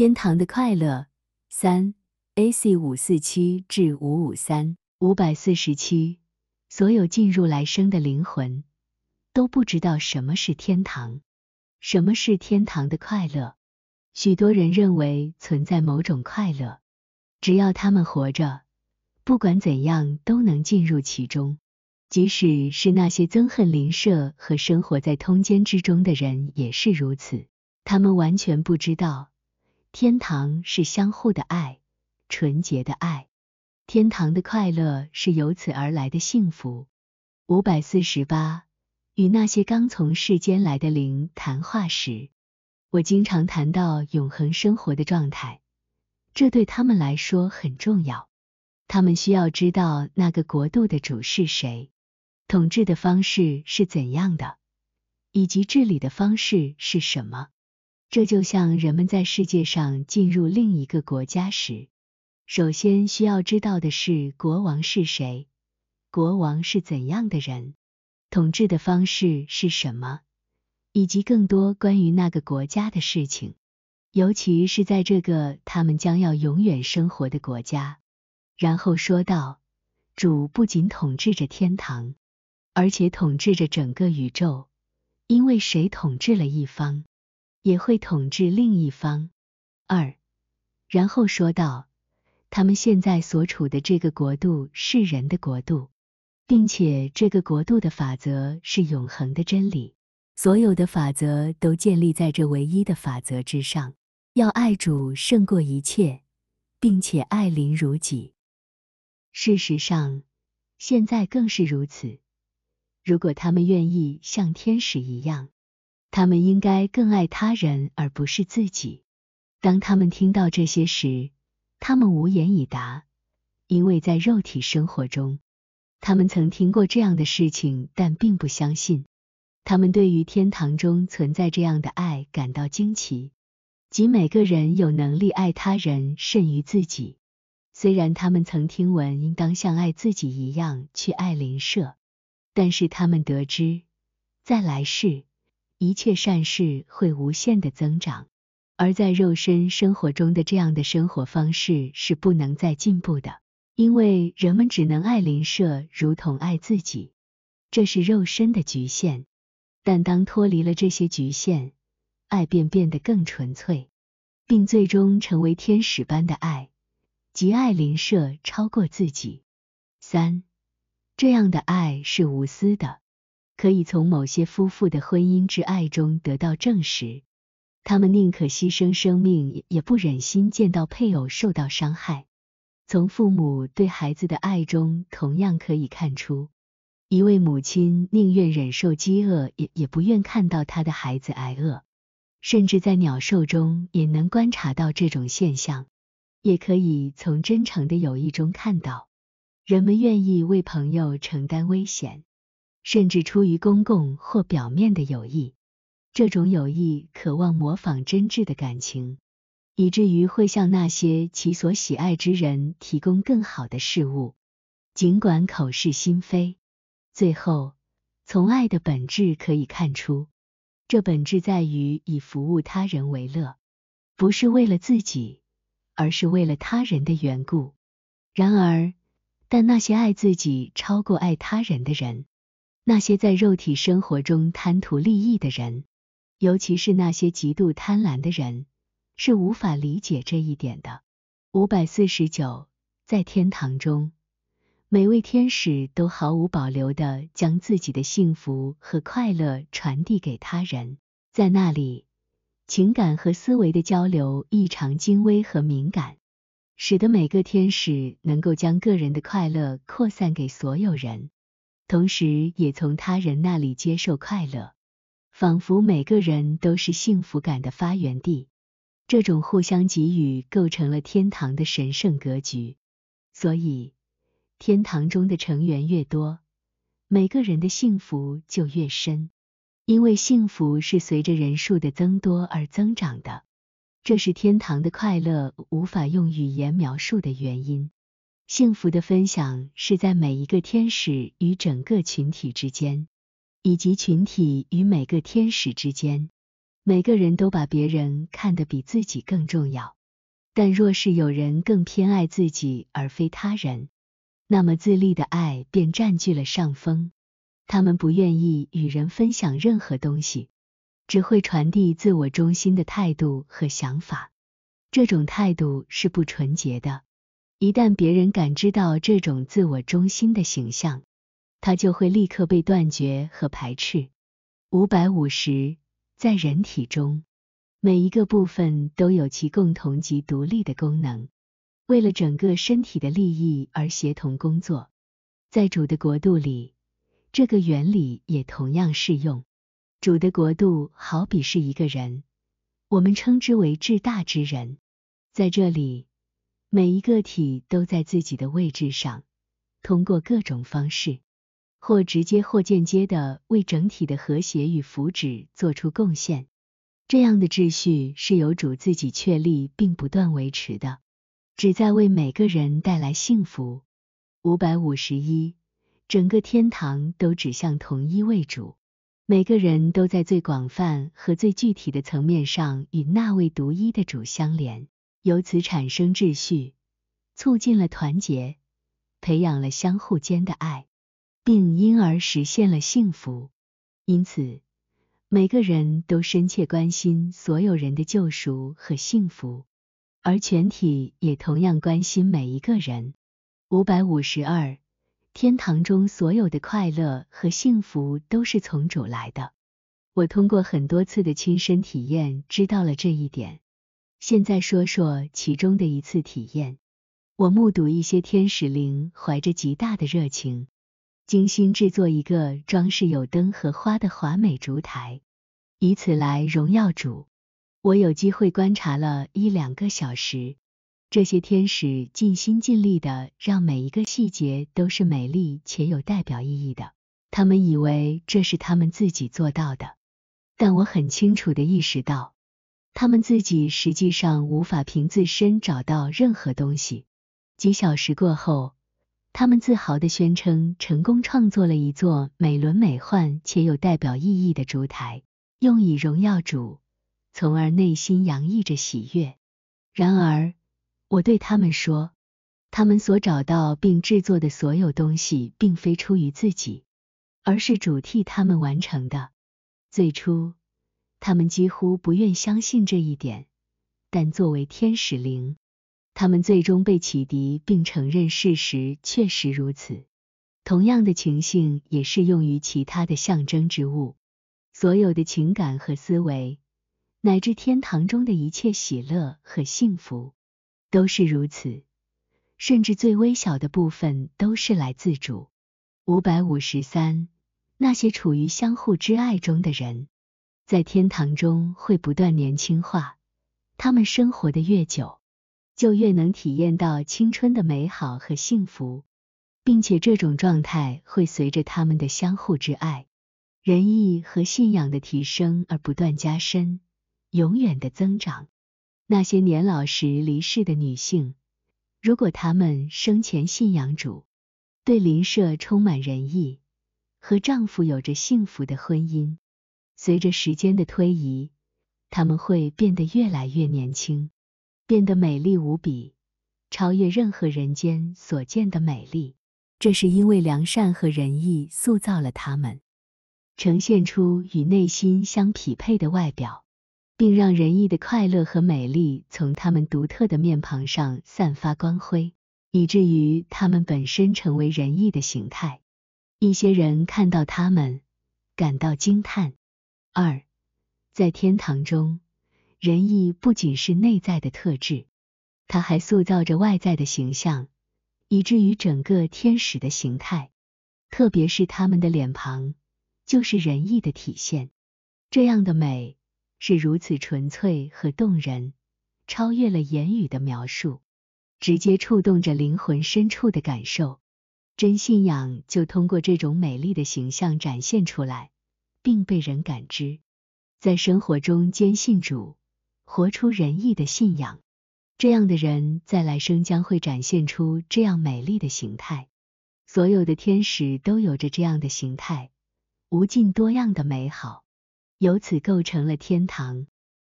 天堂的快乐三 AC 五四七至五五三五百四十七，所有进入来生的灵魂都不知道什么是天堂，什么是天堂的快乐。许多人认为存在某种快乐，只要他们活着，不管怎样都能进入其中。即使是那些憎恨邻舍和生活在通奸之中的人也是如此，他们完全不知道。天堂是相互的爱，纯洁的爱。天堂的快乐是由此而来的幸福。五百四十八，与那些刚从世间来的灵谈话时，我经常谈到永恒生活的状态，这对他们来说很重要。他们需要知道那个国度的主是谁，统治的方式是怎样的，以及治理的方式是什么。这就像人们在世界上进入另一个国家时，首先需要知道的是国王是谁，国王是怎样的人，统治的方式是什么，以及更多关于那个国家的事情，尤其是在这个他们将要永远生活的国家。然后说道：“主不仅统治着天堂，而且统治着整个宇宙，因为谁统治了一方。”也会统治另一方。二，然后说道，他们现在所处的这个国度是人的国度，并且这个国度的法则是永恒的真理，所有的法则都建立在这唯一的法则之上：要爱主胜过一切，并且爱邻如己。事实上，现在更是如此。如果他们愿意像天使一样。他们应该更爱他人而不是自己。当他们听到这些时，他们无言以答，因为在肉体生活中，他们曾听过这样的事情，但并不相信。他们对于天堂中存在这样的爱感到惊奇，即每个人有能力爱他人甚于自己。虽然他们曾听闻应当像爱自己一样去爱邻舍，但是他们得知，在来世。一切善事会无限的增长，而在肉身生活中的这样的生活方式是不能再进步的，因为人们只能爱邻舍如同爱自己，这是肉身的局限。但当脱离了这些局限，爱便变得更纯粹，并最终成为天使般的爱，即爱邻舍超过自己。三，这样的爱是无私的。可以从某些夫妇的婚姻之爱中得到证实，他们宁可牺牲生命，也不忍心见到配偶受到伤害。从父母对孩子的爱中，同样可以看出，一位母亲宁愿忍受饥饿，也也不愿看到她的孩子挨饿。甚至在鸟兽中也能观察到这种现象。也可以从真诚的友谊中看到，人们愿意为朋友承担危险。甚至出于公共或表面的友谊，这种友谊渴望模仿真挚的感情，以至于会向那些其所喜爱之人提供更好的事物，尽管口是心非。最后，从爱的本质可以看出，这本质在于以服务他人为乐，不是为了自己，而是为了他人的缘故。然而，但那些爱自己超过爱他人的人，那些在肉体生活中贪图利益的人，尤其是那些极度贪婪的人，是无法理解这一点的。五百四十九，在天堂中，每位天使都毫无保留的将自己的幸福和快乐传递给他人，在那里，情感和思维的交流异常精微和敏感，使得每个天使能够将个人的快乐扩散给所有人。同时，也从他人那里接受快乐，仿佛每个人都是幸福感的发源地。这种互相给予构成了天堂的神圣格局。所以，天堂中的成员越多，每个人的幸福就越深，因为幸福是随着人数的增多而增长的。这是天堂的快乐无法用语言描述的原因。幸福的分享是在每一个天使与整个群体之间，以及群体与每个天使之间。每个人都把别人看得比自己更重要，但若是有人更偏爱自己而非他人，那么自立的爱便占据了上风。他们不愿意与人分享任何东西，只会传递自我中心的态度和想法。这种态度是不纯洁的。一旦别人感知到这种自我中心的形象，他就会立刻被断绝和排斥。五百五十，在人体中，每一个部分都有其共同及独立的功能，为了整个身体的利益而协同工作。在主的国度里。这个原理也同样适用。主的国度好比是一个人，我们称之为至大之人。在这里，每一个体都在自己的位置上，通过各种方式，或直接或间接的为整体的和谐与福祉做出贡献。这样的秩序是由主自己确立并不断维持的，旨在为每个人带来幸福。五百五十一。整个天堂都指向同一位主，每个人都在最广泛和最具体的层面上与那位独一的主相连，由此产生秩序，促进了团结，培养了相互间的爱，并因而实现了幸福。因此，每个人都深切关心所有人的救赎和幸福，而全体也同样关心每一个人。五百五十二。天堂中所有的快乐和幸福都是从主来的。我通过很多次的亲身体验知道了这一点。现在说说其中的一次体验。我目睹一些天使灵怀着极大的热情，精心制作一个装饰有灯和花的华美烛台，以此来荣耀主。我有机会观察了一两个小时。这些天使尽心尽力的让每一个细节都是美丽且有代表意义的。他们以为这是他们自己做到的，但我很清楚的意识到，他们自己实际上无法凭自身找到任何东西。几小时过后，他们自豪的宣称成功创作了一座美轮美奂且有代表意义的烛台，用以荣耀主，从而内心洋溢着喜悦。然而，我对他们说，他们所找到并制作的所有东西，并非出于自己，而是主替他们完成的。最初，他们几乎不愿相信这一点，但作为天使灵，他们最终被启迪并承认事实确实如此。同样的情形也适用于其他的象征之物，所有的情感和思维，乃至天堂中的一切喜乐和幸福。都是如此，甚至最微小的部分都是来自主。五百五十三，那些处于相互之爱中的人，在天堂中会不断年轻化。他们生活的越久，就越能体验到青春的美好和幸福，并且这种状态会随着他们的相互之爱、仁义和信仰的提升而不断加深，永远的增长。那些年老时离世的女性，如果她们生前信仰主，对邻舍充满仁义，和丈夫有着幸福的婚姻，随着时间的推移，她们会变得越来越年轻，变得美丽无比，超越任何人间所见的美丽。这是因为良善和仁义塑造了她们，呈现出与内心相匹配的外表。并让仁义的快乐和美丽从他们独特的面庞上散发光辉，以至于他们本身成为仁义的形态。一些人看到他们，感到惊叹。二，在天堂中，仁义不仅是内在的特质，它还塑造着外在的形象，以至于整个天使的形态，特别是他们的脸庞，就是仁义的体现。这样的美。是如此纯粹和动人，超越了言语的描述，直接触动着灵魂深处的感受。真信仰就通过这种美丽的形象展现出来，并被人感知。在生活中坚信主，活出仁义的信仰，这样的人在来生将会展现出这样美丽的形态。所有的天使都有着这样的形态，无尽多样的美好。由此构成了天堂。